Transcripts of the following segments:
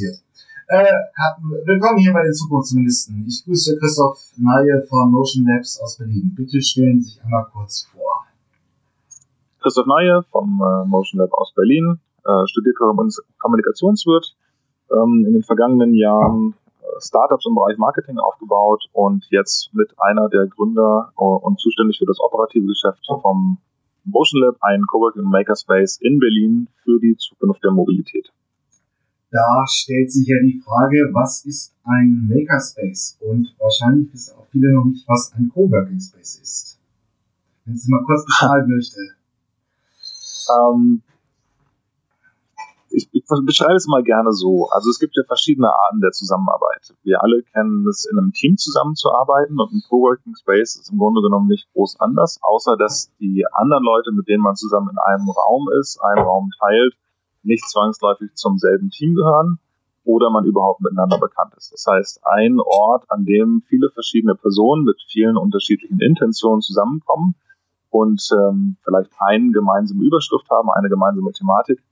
passiert. Äh, willkommen hier bei den Zukunftsministern. Ich grüße Christoph Naye von Motion Labs aus Berlin. Bitte stellen Sie sich einmal kurz vor. Christoph Naye vom äh, Motion Lab aus Berlin, äh, studiert Kommunikationswirt, ähm, in den vergangenen Jahren äh, Startups im Bereich Marketing aufgebaut und jetzt mit einer der Gründer äh, und zuständig für das operative Geschäft vom Motion Lab, ein Coworking Makerspace in Berlin für die Zukunft der Mobilität. Da stellt sich ja die Frage, was ist ein Makerspace? Und wahrscheinlich wissen auch viele noch nicht, was ein Coworking Space ist. Wenn Sie mal kurz beschreiben möchte. Ähm, ich, ich beschreibe es mal gerne so. Also es gibt ja verschiedene Arten der Zusammenarbeit. Wir alle kennen es, in einem Team zusammenzuarbeiten und ein Coworking Space ist im Grunde genommen nicht groß anders, außer dass die anderen Leute, mit denen man zusammen in einem Raum ist, einen Raum teilt, nicht zwangsläufig zum selben Team gehören oder man überhaupt miteinander bekannt ist. Das heißt, ein Ort, an dem viele verschiedene Personen mit vielen unterschiedlichen Intentionen zusammenkommen und ähm, vielleicht eine gemeinsame Überschrift haben, eine gemeinsame Thematik,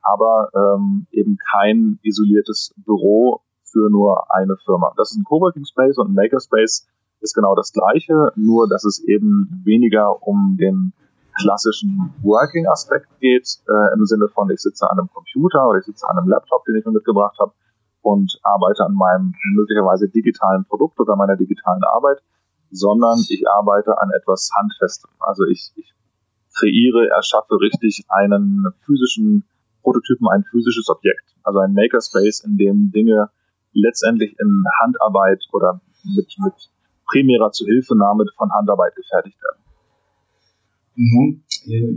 aber ähm, eben kein isoliertes Büro für nur eine Firma. Das ist ein Coworking Space und ein Makerspace ist genau das gleiche, nur dass es eben weniger um den klassischen Working-Aspekt geht, äh, im Sinne von, ich sitze an einem Computer oder ich sitze an einem Laptop, den ich mir mitgebracht habe und arbeite an meinem möglicherweise digitalen Produkt oder meiner digitalen Arbeit, sondern ich arbeite an etwas Handfestem. Also ich, ich kreiere, erschaffe richtig einen physischen Prototypen, ein physisches Objekt, also ein Makerspace, in dem Dinge letztendlich in Handarbeit oder mit, mit primärer Zuhilfenahme von Handarbeit gefertigt werden. Mhm.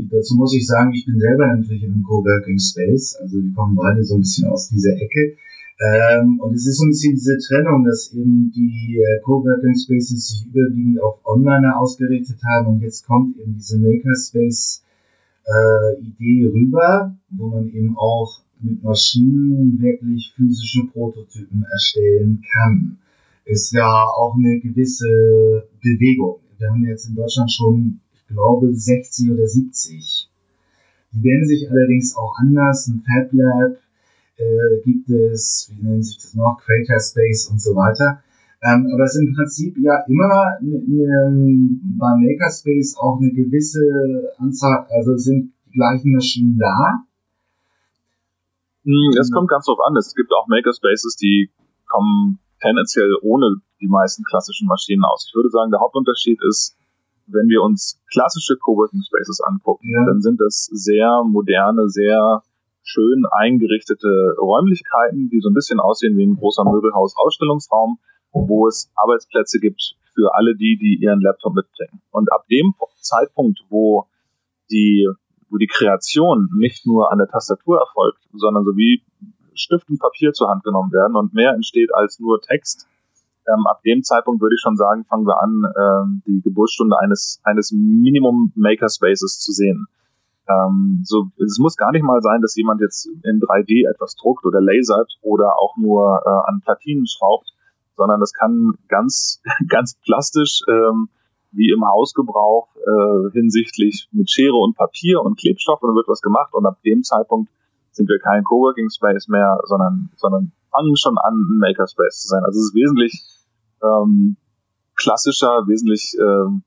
Dazu muss ich sagen, ich bin selber natürlich in einem Coworking Space, also wir kommen beide so ein bisschen aus dieser Ecke. Ähm, und es ist so ein bisschen diese Trennung, dass eben die äh, Coworking Spaces sich überwiegend auf Online ausgerichtet haben und jetzt kommt eben diese Makerspace äh, Idee rüber, wo man eben auch mit Maschinen wirklich physische Prototypen erstellen kann. Ist ja auch eine gewisse Bewegung. Wir haben jetzt in Deutschland schon glaube 60 oder 70. Die nennen sich allerdings auch anders. Ein Fab Lab äh, gibt es, wie nennen sich das noch, Creator Space und so weiter. Ähm, aber es ist im Prinzip ja immer ne, ne, beim Makerspace auch eine gewisse Anzahl, also sind die gleichen Maschinen da. Hm, es kommt ganz drauf an. Es gibt auch Makerspaces, die kommen tendenziell ohne die meisten klassischen Maschinen aus. Ich würde sagen, der Hauptunterschied ist, wenn wir uns klassische Coworking Spaces angucken, ja. dann sind das sehr moderne, sehr schön eingerichtete Räumlichkeiten, die so ein bisschen aussehen wie ein großer Möbelhaus-Ausstellungsraum, wo es Arbeitsplätze gibt für alle die, die ihren Laptop mitbringen. Und ab dem Zeitpunkt, wo die, wo die Kreation nicht nur an der Tastatur erfolgt, sondern so wie Stift und Papier zur Hand genommen werden und mehr entsteht als nur Text, ähm, ab dem Zeitpunkt würde ich schon sagen, fangen wir an, ähm, die Geburtsstunde eines, eines Minimum Makerspaces zu sehen. Ähm, so, es muss gar nicht mal sein, dass jemand jetzt in 3D etwas druckt oder lasert oder auch nur äh, an Platinen schraubt, sondern das kann ganz, ganz plastisch, ähm, wie im Hausgebrauch, äh, hinsichtlich mit Schere und Papier und Klebstoff und dann wird was gemacht und ab dem Zeitpunkt sind wir kein Coworking Space mehr, sondern, sondern fangen schon an, ein Makerspace zu sein. Also es ist wesentlich ähm, klassischer, wesentlich ähm,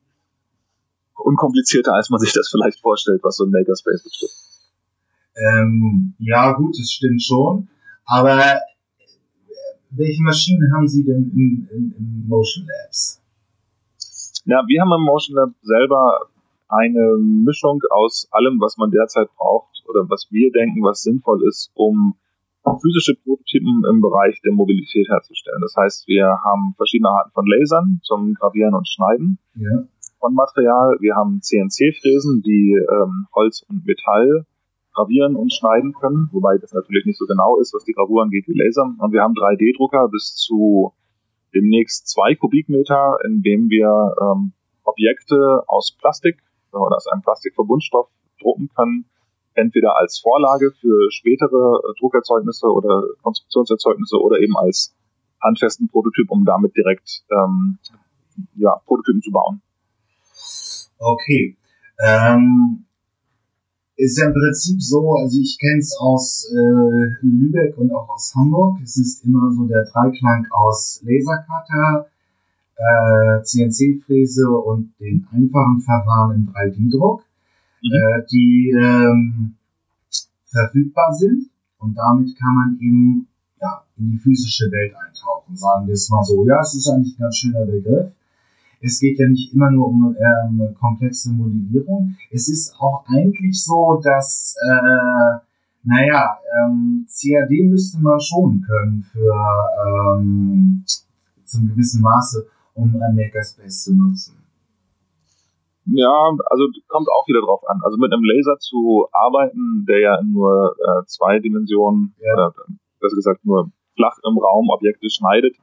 unkomplizierter, als man sich das vielleicht vorstellt, was so ein Makerspace betrifft. Ähm, ja, gut, das stimmt schon. Aber äh, welche Maschinen haben Sie denn im, im, im Motion Labs? Ja, wir haben im Motion Lab selber eine Mischung aus allem, was man derzeit braucht oder was wir denken, was sinnvoll ist, um physische Prototypen im Bereich der Mobilität herzustellen. Das heißt, wir haben verschiedene Arten von Lasern zum Gravieren und Schneiden ja. von Material. Wir haben CNC-Fräsen, die ähm, Holz und Metall gravieren und schneiden können, wobei das natürlich nicht so genau ist, was die Gravur angeht wie Laser. Und wir haben 3D-Drucker bis zu demnächst zwei Kubikmeter, in dem wir ähm, Objekte aus Plastik oder aus einem Plastikverbundstoff drucken können entweder als Vorlage für spätere äh, Druckerzeugnisse oder Konstruktionserzeugnisse oder eben als handfesten Prototyp, um damit direkt ähm, ja, Prototypen zu bauen. Okay. Ähm, ist ja im Prinzip so, also ich kenne es aus äh, Lübeck und auch aus Hamburg. Es ist immer so der Dreiklang aus Lasercutter, äh, CNC-Fräse und den einfachen Verfahren im 3D-Druck, mhm. äh, die ähm, verfügbar sind. Und damit kann man eben ja, in die physische Welt eintauchen. Sagen wir es mal so. Ja, es ist eigentlich ein ganz schöner Begriff. Es geht ja nicht immer nur um ähm, komplexe Modellierung. Es ist auch eigentlich so, dass, äh, naja, ähm, CAD müsste man schon können für ähm, zum gewissen Maße, um ein Makerspace zu nutzen. Ja, also kommt auch wieder drauf an. Also mit einem Laser zu arbeiten, der ja in nur äh, zwei Dimensionen, ja. äh, besser gesagt nur flach im Raum Objekte schneidet,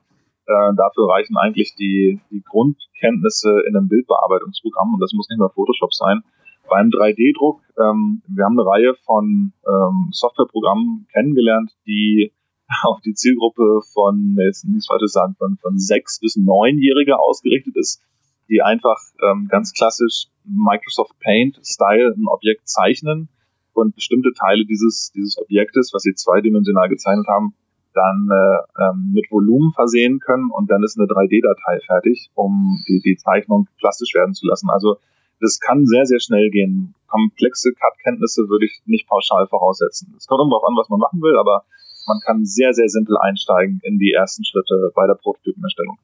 äh, dafür reichen eigentlich die, die Grundkenntnisse in einem Bildbearbeitungsprogramm und das muss nicht mehr Photoshop sein. Beim 3D-Druck, ähm, wir haben eine Reihe von ähm, Softwareprogrammen kennengelernt, die auf die Zielgruppe von, jetzt nicht falsch sagen, von, von sechs bis neunjährige ausgerichtet ist, die einfach ähm, ganz klassisch Microsoft Paint Style ein Objekt zeichnen und bestimmte Teile dieses, dieses Objektes, was sie zweidimensional gezeichnet haben, dann äh, ähm, mit Volumen versehen können und dann ist eine 3D-Datei fertig, um die, die Zeichnung plastisch werden zu lassen. Also das kann sehr, sehr schnell gehen. Komplexe Cut-Kenntnisse würde ich nicht pauschal voraussetzen. Es kommt immer darauf an, was man machen will, aber man kann sehr, sehr simpel einsteigen in die ersten Schritte bei der Prototypenerstellung.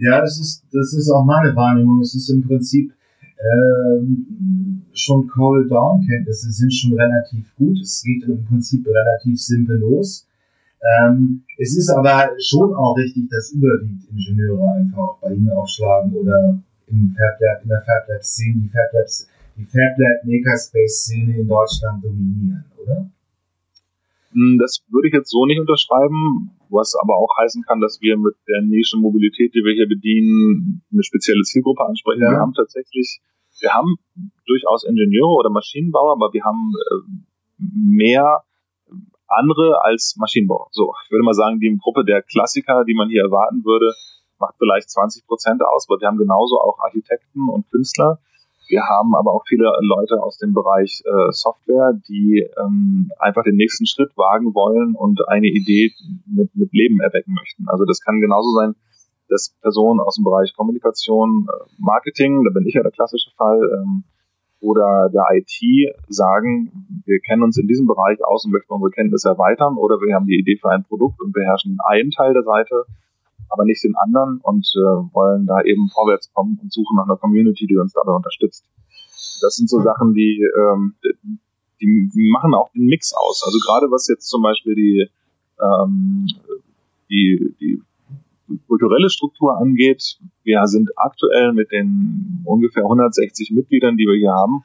Ja, das ist, das ist auch meine Wahrnehmung. Es ist im Prinzip ähm, schon Call-Down-Kenntnisse sind schon relativ gut. Es geht im Prinzip relativ simpel los. Ähm, es ist aber schon auch richtig, dass überwiegend Ingenieure einfach auch bei Ihnen aufschlagen oder im FabLab, in der FabLab-Szene, die FabLab, die FabLab Makerspace-Szene in Deutschland dominieren, oder? Hm, das würde ich jetzt so nicht unterschreiben, was aber auch heißen kann, dass wir mit der Nische Mobilität, die wir hier bedienen, eine spezielle Zielgruppe ansprechen. Ja. Wir haben tatsächlich, wir haben durchaus Ingenieure oder Maschinenbauer, aber wir haben äh, mehr andere als Maschinenbauer. So, ich würde mal sagen, die Gruppe der Klassiker, die man hier erwarten würde, macht vielleicht 20 Prozent aus, aber wir haben genauso auch Architekten und Künstler. Wir haben aber auch viele Leute aus dem Bereich äh, Software, die ähm, einfach den nächsten Schritt wagen wollen und eine Idee mit, mit Leben erwecken möchten. Also das kann genauso sein, dass Personen aus dem Bereich Kommunikation, äh, Marketing, da bin ich ja der klassische Fall, ähm, oder der IT sagen, wir kennen uns in diesem Bereich aus und möchten unsere Kenntnisse erweitern oder wir haben die Idee für ein Produkt und beherrschen einen Teil der Seite, aber nicht den anderen und äh, wollen da eben vorwärts kommen und suchen nach einer Community, die uns dabei unterstützt. Das sind so Sachen, die, ähm, die, die machen auch den Mix aus. Also gerade was jetzt zum Beispiel die, ähm, die, die kulturelle Struktur angeht, wir sind aktuell mit den ungefähr 160 Mitgliedern, die wir hier haben,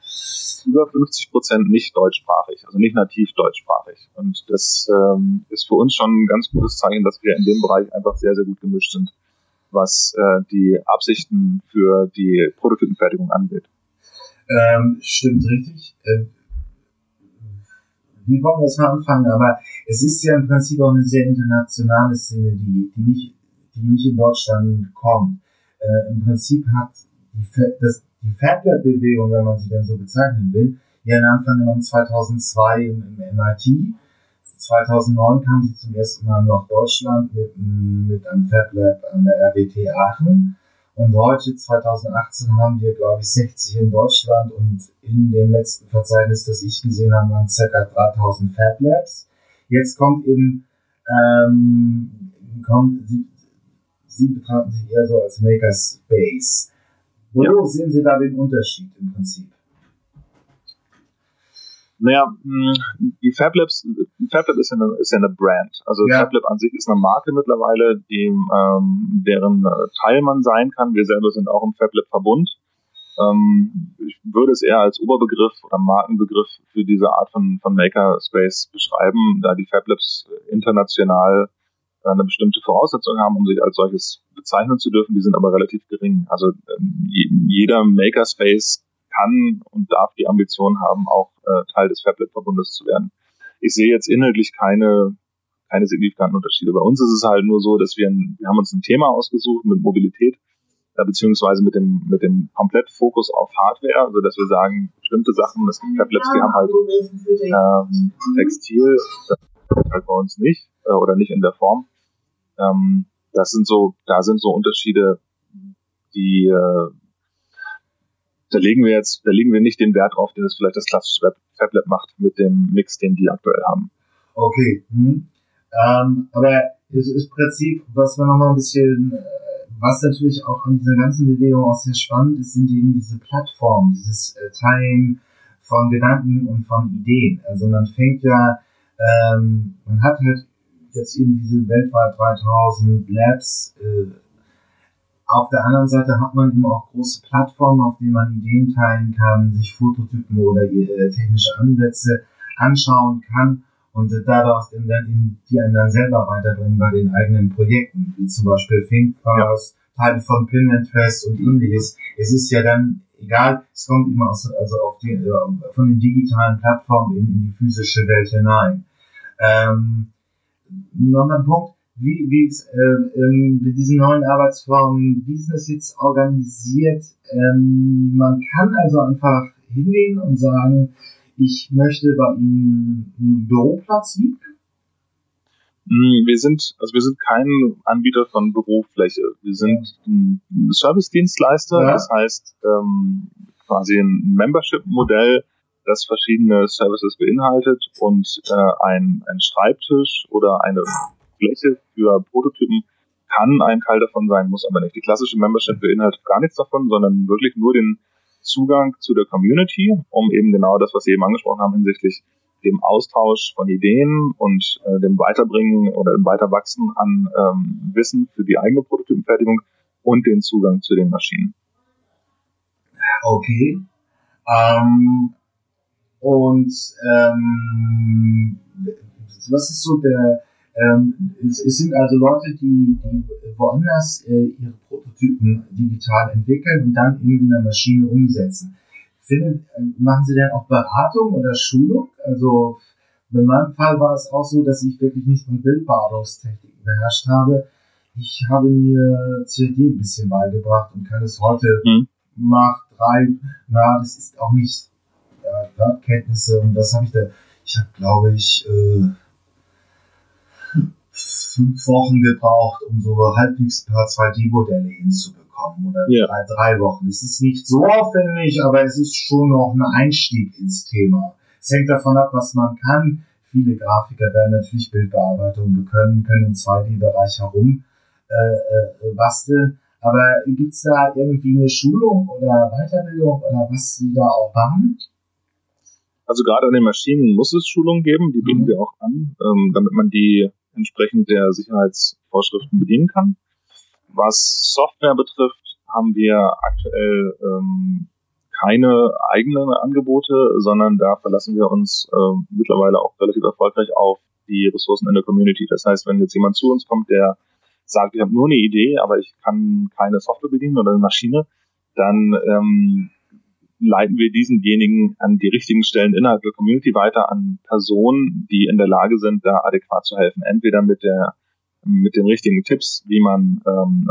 über 50 Prozent nicht deutschsprachig, also nicht nativ deutschsprachig. Und das ähm, ist für uns schon ein ganz gutes Zeichen, dass wir in dem Bereich einfach sehr, sehr gut gemischt sind, was äh, die Absichten für die Prototypenfertigung angeht. Ähm, stimmt richtig. Äh, wie wollen wir mal anfangen? Aber es ist ja im Prinzip auch eine sehr internationale Szene, die, die nicht die nicht in Deutschland kommen. Äh, Im Prinzip hat die, das, die FabLab-Bewegung, wenn man sie denn so bezeichnen will, ihren Anfang genommen 2002 im, im MIT. 2009 kam sie zum ersten Mal nach Deutschland mit, mit einem FabLab an der RWT Aachen. Und heute, 2018, haben wir, glaube ich, 60 in Deutschland und in dem letzten Verzeichnis, das ich gesehen habe, waren ca. 3000 FabLabs. Jetzt kommt eben, ähm, kommt, Sie betrachten sich eher so als Makerspace. Wo ja. sehen Sie da den Unterschied im Prinzip? Naja, hm, die FabLabs, FabLab ist ja eine, ist ja eine Brand. Also ja. FabLab an sich ist eine Marke mittlerweile, die, ähm, deren äh, Teil man sein kann. Wir selber sind auch im FabLab-Verbund. Ähm, ich würde es eher als Oberbegriff oder Markenbegriff für diese Art von, von Makerspace beschreiben, da die FabLabs international eine bestimmte Voraussetzung haben, um sich als solches bezeichnen zu dürfen. Die sind aber relativ gering. Also ähm, jeder Makerspace kann und darf die Ambition haben, auch äh, Teil des Fablet-Verbundes zu werden. Ich sehe jetzt inhaltlich keine, keine signifikanten Unterschiede. Bei uns ist es halt nur so, dass wir, ein, wir haben uns ein Thema ausgesucht mit Mobilität äh, beziehungsweise mit dem, mit dem Komplettfokus auf Hardware, so dass wir sagen, bestimmte Sachen, es gibt Fablabs, die haben halt ähm, Textil, das halt bei uns nicht, äh, oder nicht in der Form. Ähm, das sind so, da sind so Unterschiede, die äh, da legen wir jetzt, da legen wir nicht den Wert drauf, den es vielleicht das klassische Fablet macht mit dem Mix, den die aktuell haben. Okay. Hm. Ähm, aber es ist Prinzip, was wir nochmal ein bisschen, äh, was natürlich auch an dieser ganzen Bewegung auch sehr spannend ist, sind eben diese Plattformen, dieses äh, Teilen von Gedanken und von Ideen. Also man fängt ja, ähm, man hat halt jetzt eben diese weltweit 3000 Labs, äh, auf der anderen Seite hat man eben auch große Plattformen, auf denen man Ideen teilen kann, sich Fototypen oder äh, technische Ansätze anschauen kann und daraus dann eben die einen dann selber weiterbringen bei den eigenen Projekten, wie zum Beispiel ThinkFast. Teile von Pinterest und ähnliches. Es ist ja dann egal, es kommt immer aus, also auf die, äh, von den digitalen Plattformen eben in die physische Welt hinein. Ähm, noch ein Punkt, wie, wie äh, ähm, mit diesen neuen Arbeitsformen, wie ist das jetzt organisiert? Ähm, man kann also einfach hingehen und sagen, ich möchte bei Ihnen einen Büroplatz mieten. Hm, wir sind, also wir sind kein Anbieter von Bürofläche. Wir sind ein Service-Dienstleister, ja. das heißt ähm, quasi ein Membership-Modell, das verschiedene Services beinhaltet und äh, ein, ein Schreibtisch oder eine Fläche für Prototypen kann ein Teil davon sein, muss aber nicht. Die klassische Membership beinhaltet gar nichts davon, sondern wirklich nur den Zugang zu der Community, um eben genau das, was Sie eben angesprochen haben, hinsichtlich dem Austausch von Ideen und äh, dem Weiterbringen oder dem Weiterwachsen an ähm, Wissen für die eigene Prototypenfertigung und den Zugang zu den Maschinen. Okay. Ähm, und ähm, was ist so der ähm, es, es, sind also Leute, die, die woanders äh, ihre Prototypen digital entwickeln und dann eben in der Maschine umsetzen. Findet, machen Sie denn auch Beratung oder Schulung? Also in meinem Fall war es auch so, dass ich wirklich nicht mal Bildbearbeitungstechniken beherrscht habe. Ich habe mir CAD ein bisschen beigebracht und kann es heute mhm. nach drei, na, das ist auch nicht ja, Wertkenntnisse und das habe ich da, ich habe glaube ich, äh, fünf Wochen gebraucht, um so halbwegs ein paar 2D-Modelle hinzubekommen oder ja. drei, drei Wochen. Es ist nicht so aufwendig, aber es ist schon noch ein Einstieg ins Thema. Es hängt davon ab, was man kann. Viele Grafiker werden natürlich Bildbearbeitung können, können im 2D-Bereich herum äh, äh, basteln. Aber gibt's da irgendwie eine Schulung oder Weiterbildung oder was Sie da auch machen? Also gerade an den Maschinen muss es Schulungen geben, die bieten mhm. wir auch an, ähm, damit man die entsprechend der Sicherheitsvorschriften bedienen kann. Was Software betrifft, haben wir aktuell ähm, keine eigenen Angebote, sondern da verlassen wir uns äh, mittlerweile auch relativ erfolgreich auf die Ressourcen in der Community. Das heißt, wenn jetzt jemand zu uns kommt, der sagt, ich habe nur eine Idee, aber ich kann keine Software bedienen oder eine Maschine, dann ähm, leiten wir diesenjenigen an die richtigen Stellen innerhalb der Community weiter, an Personen, die in der Lage sind, da adäquat zu helfen. Entweder mit der mit den richtigen Tipps, wie man ähm,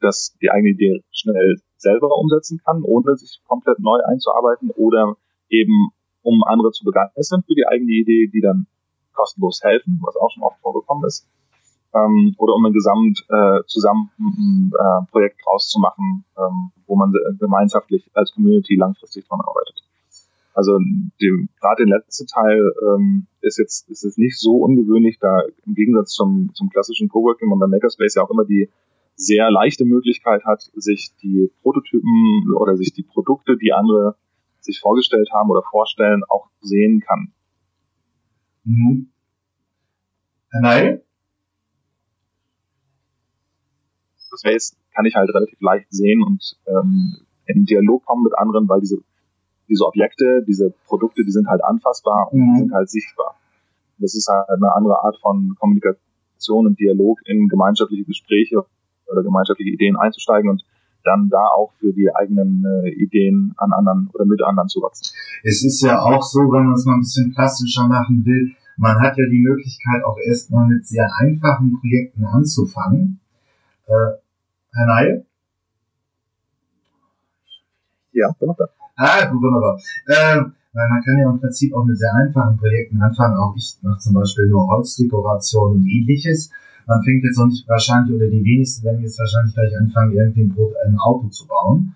das, die eigene Idee schnell selber umsetzen kann, ohne sich komplett neu einzuarbeiten, oder eben um andere zu begeistern für die eigene Idee, die dann kostenlos helfen, was auch schon oft vorgekommen ist ähm, oder um ein gesamt äh, zusammen ein äh, Projekt draus zu machen, ähm, wo man gemeinschaftlich als Community langfristig dran arbeitet. Also gerade der letzte Teil ähm, ist jetzt ist es nicht so ungewöhnlich, da im Gegensatz zum, zum klassischen Coworking und beim Makerspace ja auch immer die sehr leichte Möglichkeit hat, sich die Prototypen oder sich die Produkte, die andere sich vorgestellt haben oder vorstellen, auch sehen kann. Mhm. Nein? Das Face kann ich halt relativ leicht sehen und ähm, in Dialog kommen mit anderen, weil diese, diese Objekte, diese Produkte, die sind halt anfassbar und mhm. sind halt sichtbar. Das ist halt eine andere Art von Kommunikation und Dialog in gemeinschaftliche Gespräche oder gemeinschaftliche Ideen einzusteigen und dann da auch für die eigenen äh, Ideen an anderen oder mit anderen zu wachsen. Es ist ja auch so, wenn man es mal ein bisschen plastischer machen will, man hat ja die Möglichkeit auch erstmal mit sehr einfachen Projekten anzufangen. Äh, Herr Ney? Ja, bin noch da. Ah, gut, wunderbar. Ähm, weil man kann ja im Prinzip auch mit sehr einfachen Projekten anfangen. Auch ich mache zum Beispiel nur Holzdekoration und ähnliches. Man fängt jetzt noch nicht wahrscheinlich, oder die wenigsten werden jetzt wahrscheinlich gleich anfangen, irgendwie ein, ein Auto zu bauen.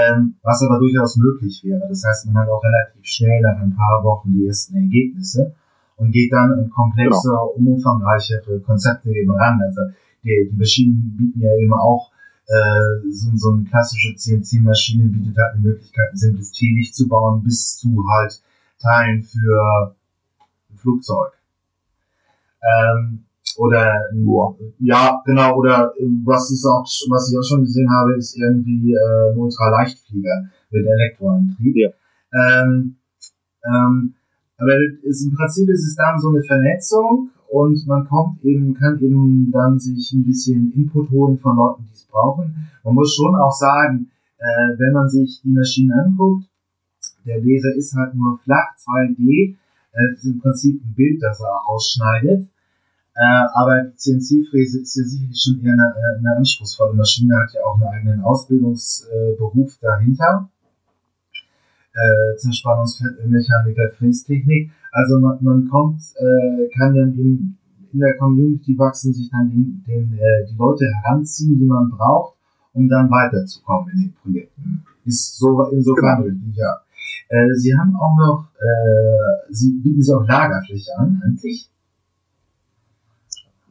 Ähm, was aber durchaus möglich wäre. Das heißt, man hat auch relativ schnell nach ein paar Wochen die ersten Ergebnisse und geht dann in komplexe, genau. umfangreichere Konzepte eben ran. Also die, die Maschinen bieten ja eben auch äh, so, so eine klassische CNC-Maschine bietet halt eine Möglichkeit, ein simples Teelicht zu bauen, bis zu halt Teilen für ein Flugzeug. Ähm, oder wow. ja, genau, oder was ist auch, was ich auch schon gesehen habe, ist irgendwie äh, ein Ultraleichtflieger mit Elektroantrieb. Ja. Ähm, ähm, aber ist, im Prinzip ist es dann so eine Vernetzung und man kommt eben, kann eben dann sich ein bisschen Input holen von Leuten, die es brauchen. Man muss schon auch sagen, äh, wenn man sich die Maschine anguckt, der Laser ist halt nur flach, 2D, äh, ist im Prinzip ein Bild, das er ausschneidet. Äh, aber die CNC-Fräse ist ja sicherlich schon eher eine, eine anspruchsvolle Maschine, hat ja auch einen eigenen Ausbildungsberuf dahinter. Äh, Zerspannungsmechaniker, Frästechnik. Also man, man kommt, äh, kann dann in, in der Community wachsen, sich dann den, den, äh, die Leute heranziehen, die man braucht, um dann weiterzukommen in den Projekten. Ist so insofern genau. richtig, ja. Äh, Sie haben auch noch, äh, Sie bieten Sie auch Lagerfläche an, eigentlich?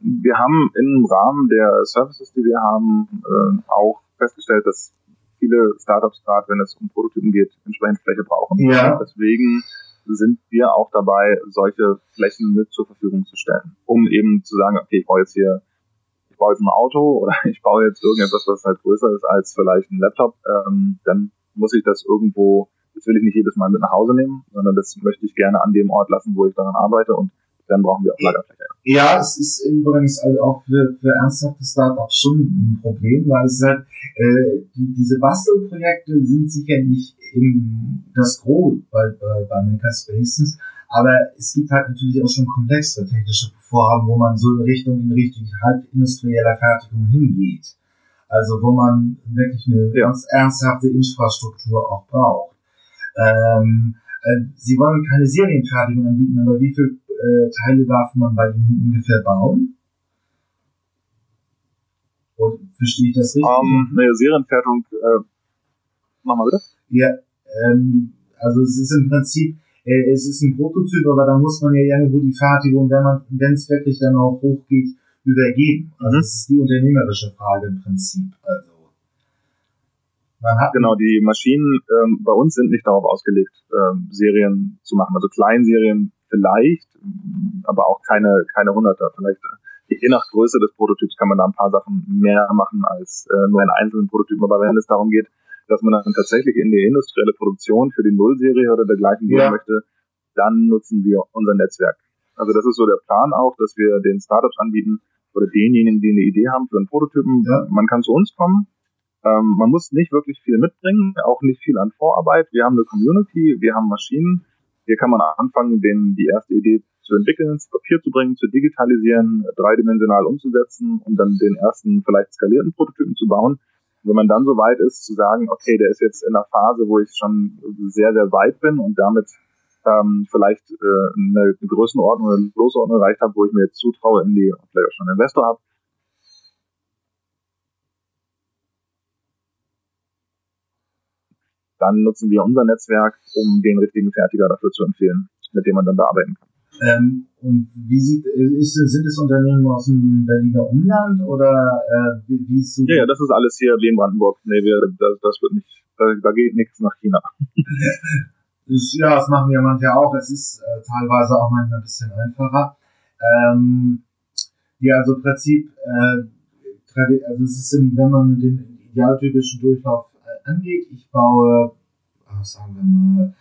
Wir haben im Rahmen der Services, die wir haben, äh, auch festgestellt, dass viele Startups gerade, wenn es um Prototypen geht, entsprechend Fläche brauchen. Ja. deswegen sind wir auch dabei, solche Flächen mit zur Verfügung zu stellen, um eben zu sagen, okay, ich baue jetzt hier, ich baue jetzt ein Auto oder ich baue jetzt irgendetwas, was halt größer ist als vielleicht ein Laptop, ähm, dann muss ich das irgendwo, das will ich nicht jedes Mal mit nach Hause nehmen, sondern das möchte ich gerne an dem Ort lassen, wo ich daran arbeite und dann brauchen wir auch Lagerfläche. Ja, es ist übrigens also auch für, für ernsthafte Startups schon ein Problem, weil es halt, äh, die, diese Bastelprojekte sind sicherlich eben das Gros bei, bei, bei Makerspaces, aber es gibt halt natürlich auch schon komplexere technische Vorhaben, wo man so in Richtung, in Richtung halb industrieller Fertigung hingeht. Also wo man wirklich eine ja. ganz ernsthafte Infrastruktur auch braucht. Ähm, äh, Sie wollen keine Serienfertigung anbieten, aber wie viel äh, Teile darf man bei Ihnen ungefähr bauen? Und verstehe ich das richtig? Um, ähm, eine Serienfertigung, äh, mach mal bitte. Ja, ähm, also es ist im Prinzip, äh, es ist ein Prototyp, aber da muss man ja irgendwo die Fertigung, wenn man, wenn es wirklich dann auch hochgeht, übergeben. Also mhm. das ist die unternehmerische Frage im Prinzip. Also man hat genau die Maschinen ähm, bei uns sind nicht darauf ausgelegt, ähm, Serien zu machen. Also Kleinserien vielleicht, aber auch keine, keine Hunderter. Vielleicht äh, je nach Größe des Prototyps kann man da ein paar Sachen mehr machen als äh, nur einen einzelnen Prototyp. Aber wenn es darum geht, dass man dann tatsächlich in die industrielle Produktion für die Nullserie oder dergleichen gehen ja. möchte, dann nutzen wir unser Netzwerk. Also das ist so der Plan auch, dass wir den Startups anbieten oder denjenigen, die eine Idee haben für einen Prototypen. Ja. Man kann zu uns kommen. Ähm, man muss nicht wirklich viel mitbringen, auch nicht viel an Vorarbeit. Wir haben eine Community, wir haben Maschinen hier kann man anfangen, den, die erste Idee zu entwickeln, zu Papier zu bringen, zu digitalisieren, dreidimensional umzusetzen und dann den ersten vielleicht skalierten Prototypen zu bauen. Wenn man dann so weit ist, zu sagen, okay, der ist jetzt in einer Phase, wo ich schon sehr, sehr weit bin und damit ähm, vielleicht äh, eine Größenordnung eine Größenordnung erreicht habe, wo ich mir jetzt zutraue, in die, vielleicht auch schon einen Investor habe, dann nutzen wir unser Netzwerk, um den richtigen Fertiger dafür zu empfehlen, mit dem man dann da arbeiten kann. Ähm, und wie sieht, ist, sind es Unternehmen aus dem Berliner Umland oder äh, wie, wie ist so? Ja, ja, das ist alles hier Berlin-Brandenburg. Nee, wir, das, das wird nicht, da, da geht nichts nach China. das, ja, das machen ja manche auch. Es ist äh, teilweise auch manchmal ein bisschen einfacher. Ähm, ja, also im Prinzip, äh, also es ist, wenn man den idealtypischen Durchlauf angeht. Ich baue, ah, sagen wir mal,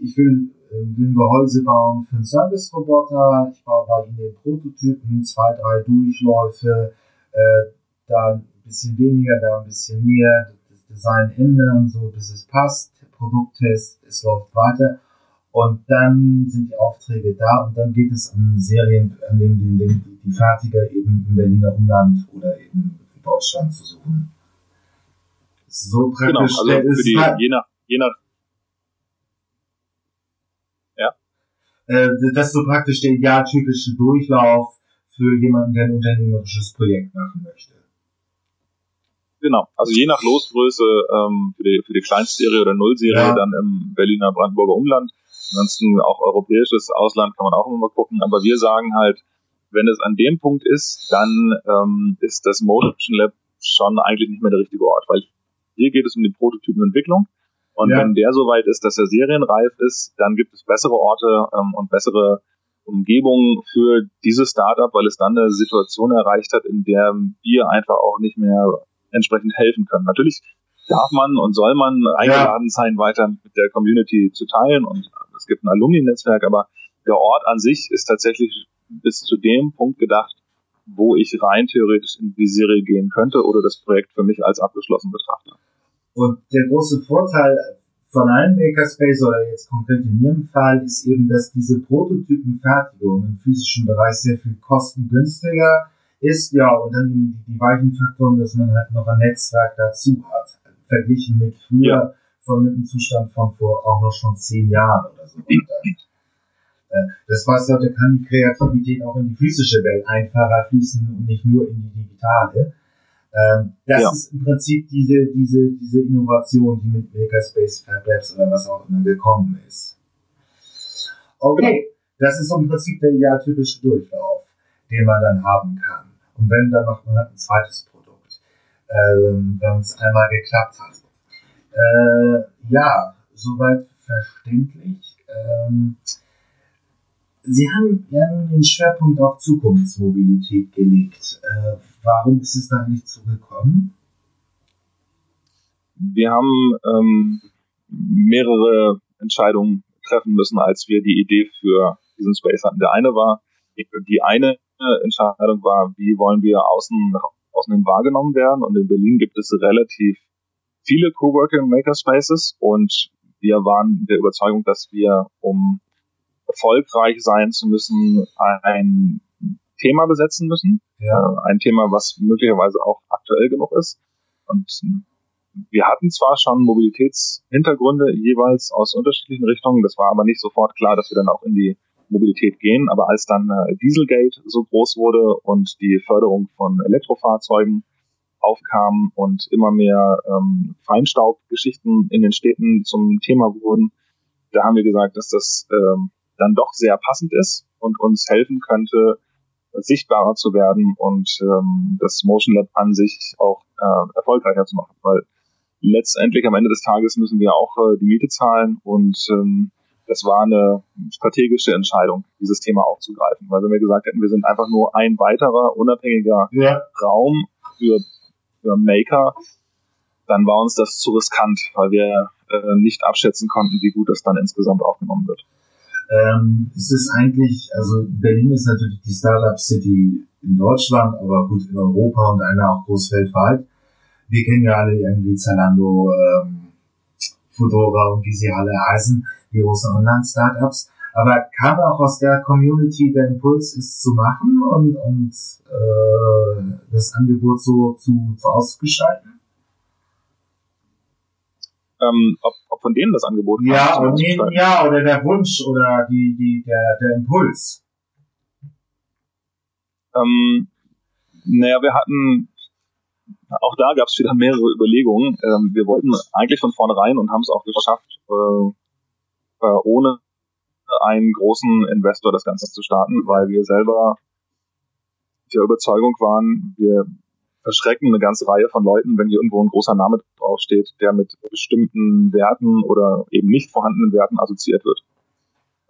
ich will, äh, will ein Gehäuse bauen für einen Service-Roboter. Ich baue bei Ihnen den Prototypen, zwei, drei Durchläufe, äh, da ein bisschen weniger, da ein bisschen mehr, das Design ändern, so bis es passt, Produkttest, es läuft weiter. Und dann sind die Aufträge da und dann geht es an Serien, an denen die, die, die Fertiger eben im Berliner Umland oder eben in Deutschland zu suchen So praktisch. Genau, also für die, je nach, je nach äh, das ist so praktisch der idealtypische Durchlauf für jemanden, der ein unternehmerisches Projekt machen möchte. Genau, also je nach Losgröße ähm, für, die, für die Kleinstserie oder Nullserie ja. dann im Berliner Brandenburger Umland. Ansonsten auch europäisches Ausland kann man auch immer mal gucken, aber wir sagen halt, wenn es an dem Punkt ist, dann ähm, ist das Motion Lab schon eigentlich nicht mehr der richtige Ort, weil hier geht es um die Prototypenentwicklung und ja. wenn der so weit ist, dass er serienreif ist, dann gibt es bessere Orte ähm, und bessere Umgebungen für dieses Startup, weil es dann eine Situation erreicht hat, in der wir einfach auch nicht mehr entsprechend helfen können. Natürlich darf man und soll man eingeladen sein, weiter mit der Community zu teilen und es gibt ein Alumni-Netzwerk, aber der Ort an sich ist tatsächlich bis zu dem Punkt gedacht, wo ich rein theoretisch in die Serie gehen könnte oder das Projekt für mich als abgeschlossen betrachte. Und der große Vorteil von einem Makerspace oder jetzt konkret in Ihrem Fall ist eben, dass diese Prototypenfertigung im physischen Bereich sehr viel kostengünstiger ist, ja, und dann eben die weichen Faktoren, dass man halt noch ein Netzwerk dazu hat, verglichen mit früher ja. von mit dem Zustand von vor auch noch schon zehn Jahren oder so. Äh, das heißt, heute kann die Kreativität auch in die physische Welt einfacher fließen und nicht nur in die digitale. Ähm, das ja. ist im Prinzip diese, diese, diese Innovation, die mit Makerspace, FabLabs oder was auch immer gekommen ist. Okay, das ist im Prinzip der idealtypische Durchlauf, den man dann haben kann. Und wenn, dann macht man halt ein zweites Produkt, ähm, wenn es einmal geklappt hat. Äh, ja, soweit verständlich. Ähm, Sie haben ja nun den Schwerpunkt auf Zukunftsmobilität gelegt. Äh, warum ist es da nicht so gekommen? Wir haben ähm, mehrere Entscheidungen treffen müssen, als wir die Idee für diesen Space hatten. Der eine war, die eine Entscheidung war, wie wollen wir außen außen hin wahrgenommen werden. Und in Berlin gibt es relativ viele Coworking Makerspaces und wir waren der Überzeugung, dass wir, um erfolgreich sein zu müssen, ein Thema besetzen müssen. Ja. Äh, ein Thema, was möglicherweise auch aktuell genug ist. Und wir hatten zwar schon Mobilitätshintergründe jeweils aus unterschiedlichen Richtungen, das war aber nicht sofort klar, dass wir dann auch in die Mobilität gehen. Aber als dann äh, Dieselgate so groß wurde und die Förderung von Elektrofahrzeugen aufkam und immer mehr ähm, Feinstaubgeschichten in den Städten zum Thema wurden, da haben wir gesagt, dass das ähm, dann doch sehr passend ist und uns helfen könnte, sichtbarer zu werden und ähm, das Motion Lab an sich auch äh, erfolgreicher zu machen. Weil letztendlich am Ende des Tages müssen wir auch äh, die Miete zahlen und ähm, das war eine strategische Entscheidung, dieses Thema aufzugreifen. Weil wenn wir gesagt hätten, wir sind einfach nur ein weiterer unabhängiger ja. Raum für, für Maker, dann war uns das zu riskant, weil wir äh, nicht abschätzen konnten, wie gut das dann insgesamt aufgenommen wird ähm, ist es eigentlich, also Berlin ist natürlich die Startup City in Deutschland, aber gut in Europa und einer auch groß weltweit. Wir kennen ja alle irgendwie Zalando, ähm, Fedora und wie sie alle heißen, die großen Online-Startups. Aber kam auch aus der Community der Impuls, es zu machen und, und äh, das Angebot so zu, zu ausgestalten? Ähm, ob, ob von denen das Angebot kam. Ja, oder, nee, ja, oder der Wunsch oder die, die, der, der Impuls. Ähm, naja, wir hatten, auch da gab es wieder mehrere Überlegungen. Ähm, wir wollten eigentlich von vornherein und haben es auch geschafft, äh, äh, ohne einen großen Investor das Ganze zu starten, weil wir selber der Überzeugung waren, wir verschrecken eine ganze Reihe von Leuten, wenn hier irgendwo ein großer Name draufsteht, der mit bestimmten Werten oder eben nicht vorhandenen Werten assoziiert wird.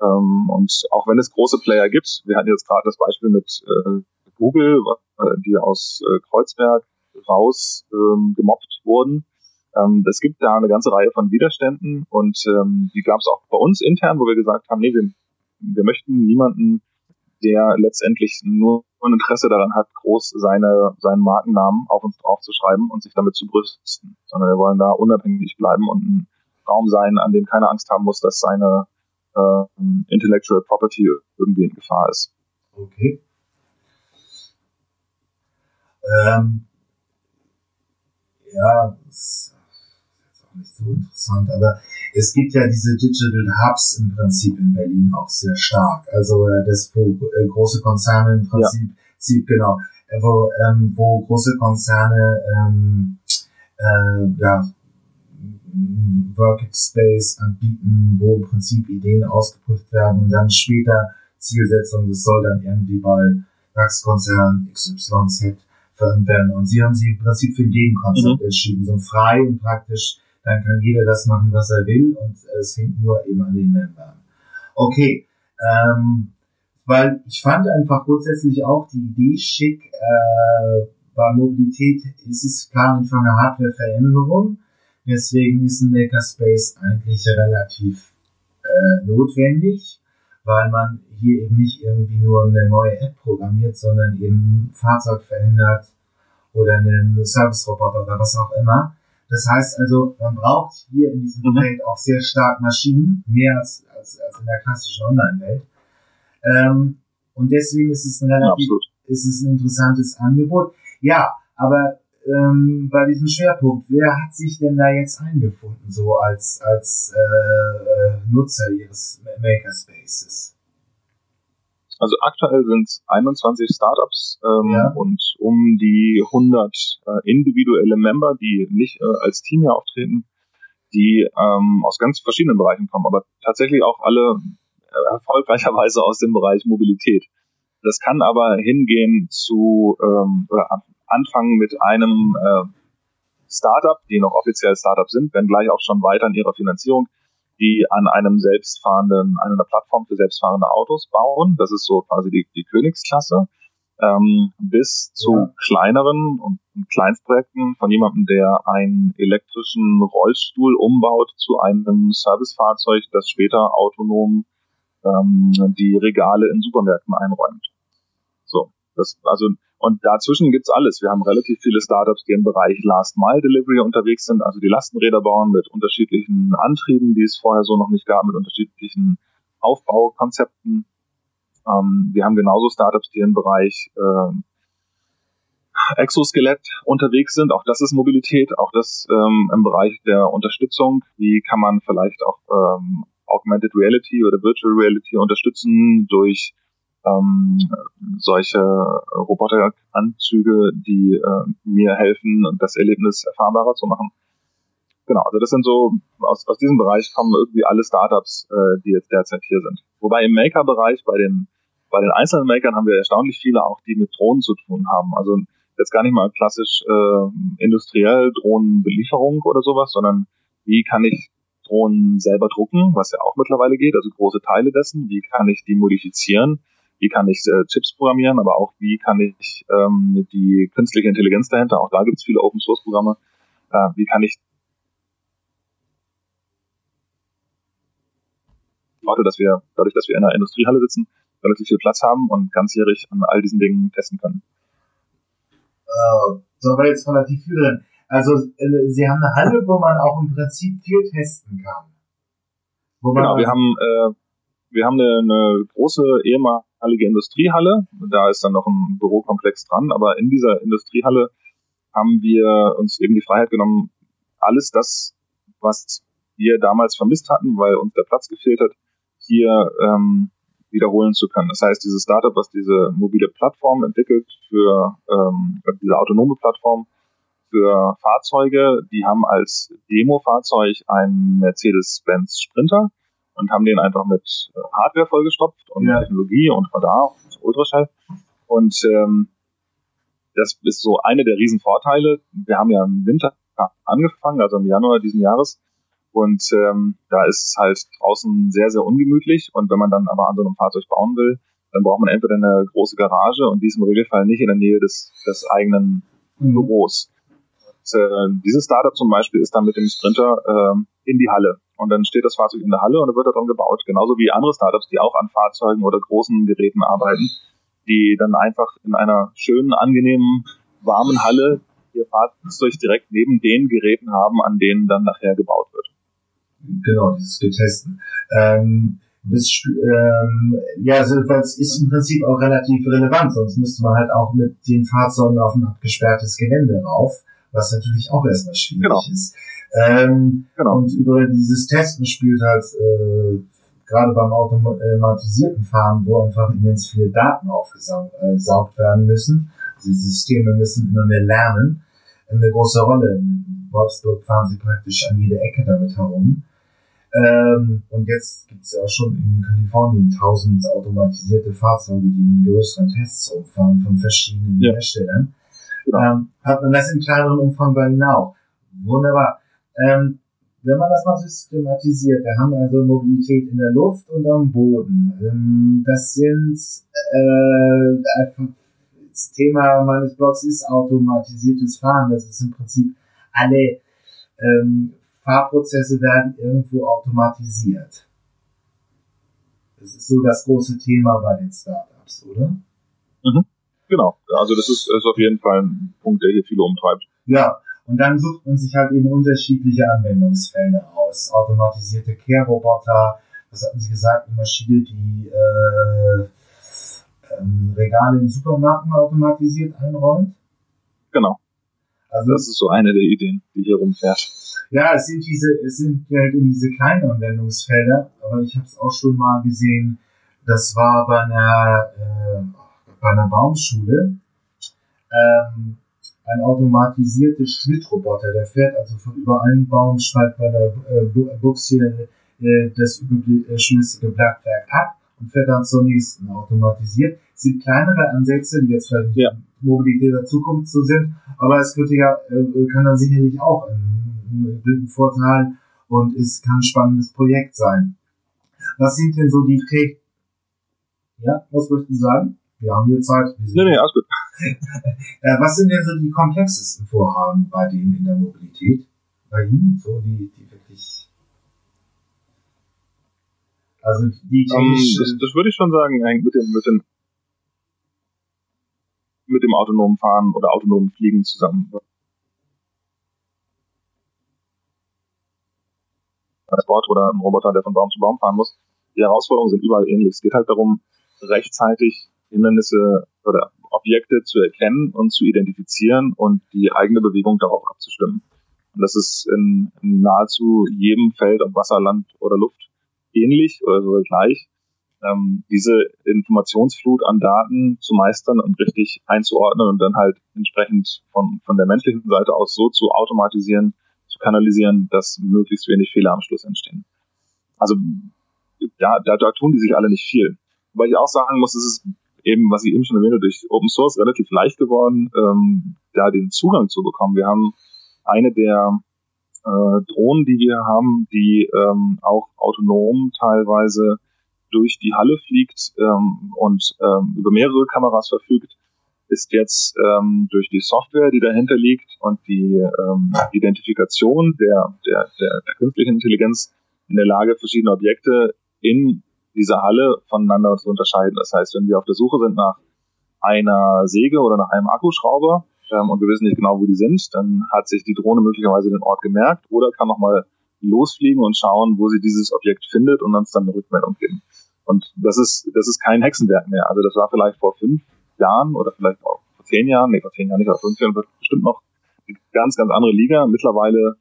Ähm, und auch wenn es große Player gibt, wir hatten jetzt gerade das Beispiel mit äh, Google, äh, die aus äh, Kreuzberg raus ähm, gemobbt wurden. Ähm, es gibt da eine ganze Reihe von Widerständen und ähm, die gab es auch bei uns intern, wo wir gesagt haben, nee, wir, wir möchten niemanden der letztendlich nur ein Interesse daran hat, groß seine, seinen Markennamen auf uns draufzuschreiben und sich damit zu brüsten, sondern wir wollen da unabhängig bleiben und ein Raum sein, an dem keiner Angst haben muss, dass seine äh, Intellectual Property irgendwie in Gefahr ist. Okay. Ähm, ja, nicht so interessant, aber es gibt ja diese Digital Hubs im Prinzip in Berlin auch sehr stark. Also äh, das, wo äh, große Konzerne im Prinzip, ja. genau, äh, wo, ähm, wo große Konzerne ähm, äh, ja, Workspace anbieten, wo im Prinzip Ideen ausgeprüft werden und dann später Zielsetzung, das soll dann irgendwie bei DAX-Konzern XYZ verwendet werden. Und sie haben sich im Prinzip für ein Gegenkonzept mhm. entschieden, so frei und praktisch, dann kann jeder das machen, was er will und es hängt nur eben an den Membern. Okay, ähm, weil ich fand einfach grundsätzlich auch die Idee schick, äh, bei Mobilität ist es klar einfach eine Hardware-Veränderung. Deswegen ist ein Makerspace eigentlich relativ äh, notwendig, weil man hier eben nicht irgendwie nur eine neue App programmiert, sondern eben ein Fahrzeug verändert oder einen Service-Roboter oder was auch immer. Das heißt also, man braucht hier in diesem mhm. Feld auch sehr stark Maschinen, mehr als, als, als in der klassischen Online-Welt. Ähm, und deswegen ist es ein relativ, ja, ist es ein interessantes Angebot. Ja, aber ähm, bei diesem Schwerpunkt, wer hat sich denn da jetzt eingefunden, so als, als äh, äh Nutzer ihres Makerspaces? Also aktuell sind es 21 Startups ähm, ja. und um die 100 äh, individuelle Member, die nicht äh, als Team hier auftreten, die ähm, aus ganz verschiedenen Bereichen kommen, aber tatsächlich auch alle äh, erfolgreicherweise aus dem Bereich Mobilität. Das kann aber hingehen zu ähm, oder anfangen mit einem äh, Startup, die noch offiziell Startup sind, wenn gleich auch schon weiter in ihrer Finanzierung, die an einem selbstfahrenden, an einer Plattform für selbstfahrende Autos bauen. Das ist so quasi die, die Königsklasse. Ähm, bis zu ja. kleineren und Kleinstprojekten von jemandem, der einen elektrischen Rollstuhl umbaut zu einem Servicefahrzeug, das später autonom ähm, die Regale in Supermärkten einräumt. Das also und dazwischen gibt's alles. Wir haben relativ viele Startups, die im Bereich Last Mile Delivery unterwegs sind, also die Lastenräder bauen mit unterschiedlichen Antrieben, die es vorher so noch nicht gab, mit unterschiedlichen Aufbaukonzepten. Ähm, wir haben genauso Startups, die im Bereich äh, Exoskelett unterwegs sind. Auch das ist Mobilität, auch das ähm, im Bereich der Unterstützung. Wie kann man vielleicht auch ähm, Augmented Reality oder Virtual Reality unterstützen durch ähm, solche Roboteranzüge, die äh, mir helfen, das Erlebnis erfahrbarer zu machen. Genau, also das sind so, aus, aus diesem Bereich kommen irgendwie alle Startups, äh, die jetzt derzeit hier sind. Wobei im Maker-Bereich bei den, bei den einzelnen Makern haben wir erstaunlich viele auch, die mit Drohnen zu tun haben. Also jetzt gar nicht mal klassisch äh, industriell Drohnenbelieferung oder sowas, sondern wie kann ich Drohnen selber drucken, was ja auch mittlerweile geht, also große Teile dessen, wie kann ich die modifizieren, wie kann ich äh, Chips programmieren, aber auch wie kann ich ähm, die künstliche Intelligenz dahinter, auch da gibt es viele Open Source Programme, äh, wie kann ich warte, dass wir, dadurch, dass wir in einer Industriehalle sitzen, relativ viel Platz haben und ganzjährig an all diesen Dingen testen können. Uh, da war jetzt relativ viel drin. Also äh, Sie haben eine Halle, wo man auch im Prinzip viel testen kann. genau, wir haben äh, wir haben eine, eine große ehemalige Industriehalle. Da ist dann noch ein Bürokomplex dran, aber in dieser Industriehalle haben wir uns eben die Freiheit genommen, alles das, was wir damals vermisst hatten, weil uns der Platz gefehlt hat, hier ähm, wiederholen zu können. Das heißt, dieses Startup, was diese mobile Plattform entwickelt für ähm, diese autonome Plattform für Fahrzeuge, die haben als Demo-Fahrzeug einen Mercedes-Benz Sprinter und haben den einfach mit äh, Hardware vollgestopft und ja. Technologie und Radar und Ultraschall. Und ähm, das ist so eine der Riesenvorteile. Wir haben ja im Winter angefangen, also im Januar diesen Jahres. Und ähm, da ist es halt draußen sehr, sehr ungemütlich. Und wenn man dann aber an so einem Fahrzeug bauen will, dann braucht man entweder eine große Garage und die ist im Regelfall nicht in der Nähe des, des eigenen mhm. Büros. Und, äh, dieses Startup zum Beispiel ist dann mit dem Sprinter äh, in die Halle und dann steht das Fahrzeug in der Halle und dann wird daran gebaut. Genauso wie andere Startups, die auch an Fahrzeugen oder großen Geräten arbeiten, die dann einfach in einer schönen, angenehmen, warmen Halle ihr Fahrzeug direkt neben den Geräten haben, an denen dann nachher gebaut wird. Genau, dieses Getesten. Ähm, das, ähm, ja, also das ist im Prinzip auch relativ relevant, sonst müsste man halt auch mit den Fahrzeugen auf ein abgesperrtes Gelände rauf, was natürlich auch erstmal schwierig genau. ist. Ähm, genau. Und über dieses Testen spielt halt äh, gerade beim automatisierten Fahren, wo einfach immens viele Daten aufgesaugt äh, werden müssen. Also die Systeme müssen immer mehr lernen. Eine große Rolle. In Wolfsburg fahren sie praktisch an jede Ecke damit herum. Ähm, und jetzt gibt es ja auch schon in Kalifornien tausend automatisierte Fahrzeuge, die in größeren Tests rumfahren von verschiedenen ja. Herstellern. Ähm, hat man das in kleineren Umfang bei Ihnen auch. Wunderbar. Ähm, wenn man das mal systematisiert, wir haben also Mobilität in der Luft und am Boden. Ähm, das sind äh, das Thema meines Blogs ist automatisiertes Fahren. Das ist im Prinzip alle ähm, Fahrprozesse werden irgendwo automatisiert. Das ist so das große Thema bei den Startups, oder? Mhm. Genau. Also das ist, ist auf jeden Fall ein Punkt, der hier viele umtreibt. Ja. Und dann sucht man sich halt eben unterschiedliche Anwendungsfelder aus. Automatisierte Care-Roboter, was hatten Sie gesagt, eine Maschine, die äh, ähm, Regale in Supermärkten automatisiert einräumt? Genau. Also, das ist so eine der Ideen, die hier rumfährt. Ja, es sind diese, es sind halt eben diese kleinen Anwendungsfelder, aber ich habe es auch schon mal gesehen, das war bei einer, äh, bei einer Baumschule, ähm, ein automatisierter Schnittroboter, der fährt also von über einen Baum, schneidet bei der äh, Buchse äh, das überschüssige Blattwerk ab und fährt dann zur nächsten automatisiert. Es sind kleinere Ansätze, die jetzt vielleicht ja. Mobilität der Zukunft so sind, aber es könnte ja, äh, kann dann sicherlich auch ein, ein Vorteil und es kann ein spannendes Projekt sein. Was sind denn so die Take? Ja, was möchten Sie sagen? Wir haben hier Zeit. Nee, nee, alles gut. Äh, was sind denn so die komplexesten Vorhaben bei dem in der Mobilität? Bei Ihnen? So die, die wirklich. Also die um, ähm, das, das würde ich schon sagen, mit dem, mit dem mit dem autonomen Fahren oder autonomen Fliegen zusammen. Transport oder ein Roboter, der von Baum zu Baum fahren muss. Die Herausforderungen sind überall ähnlich. Es geht halt darum, rechtzeitig Hindernisse oder Objekte zu erkennen und zu identifizieren und die eigene Bewegung darauf abzustimmen. Und das ist in, nahezu jedem Feld, ob Wasser, Land oder Luft, ähnlich oder sogar gleich. Ähm, diese Informationsflut an Daten zu meistern und richtig einzuordnen und dann halt entsprechend von, von der menschlichen Seite aus so zu automatisieren, zu kanalisieren, dass möglichst wenig Fehler am Schluss entstehen. Also da, da, da tun die sich alle nicht viel. Weil ich auch sagen muss, es ist eben, was ich eben schon erwähnte, durch Open Source relativ leicht geworden, ähm, da den Zugang zu bekommen. Wir haben eine der äh, Drohnen, die wir haben, die ähm, auch autonom teilweise durch die Halle fliegt ähm, und ähm, über mehrere Kameras verfügt, ist jetzt ähm, durch die Software, die dahinter liegt und die ähm, Identifikation der, der, der, der künstlichen Intelligenz in der Lage, verschiedene Objekte in diese Halle voneinander zu unterscheiden. Das heißt, wenn wir auf der Suche sind nach einer Säge oder nach einem Akkuschrauber ähm, und wir wissen nicht genau, wo die sind, dann hat sich die Drohne möglicherweise den Ort gemerkt oder kann nochmal losfliegen und schauen, wo sie dieses Objekt findet und uns dann eine Rückmeldung geben. Und das ist, das ist kein Hexenwerk mehr. Also das war vielleicht vor fünf Jahren oder vielleicht auch vor zehn Jahren, nee, vor zehn Jahren nicht, aber fünf Jahren wird bestimmt noch eine ganz, ganz andere Liga. Mittlerweile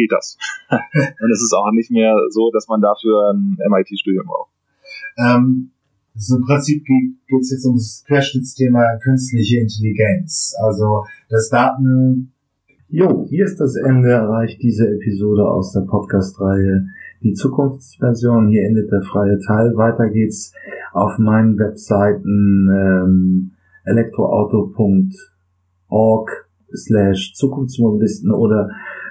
geht das. und es ist auch nicht mehr so, dass man dafür ein MIT-Studium braucht. Ähm, so im Prinzip geht es jetzt um das Querschnittsthema künstliche Intelligenz. Also das Daten. Jo, hier ist das Ende erreicht diese Episode aus der Podcast-Reihe Die Zukunftsversion. Hier endet der freie Teil. Weiter geht's auf meinen Webseiten ähm, elektroauto.org slash Zukunftsmobilisten oder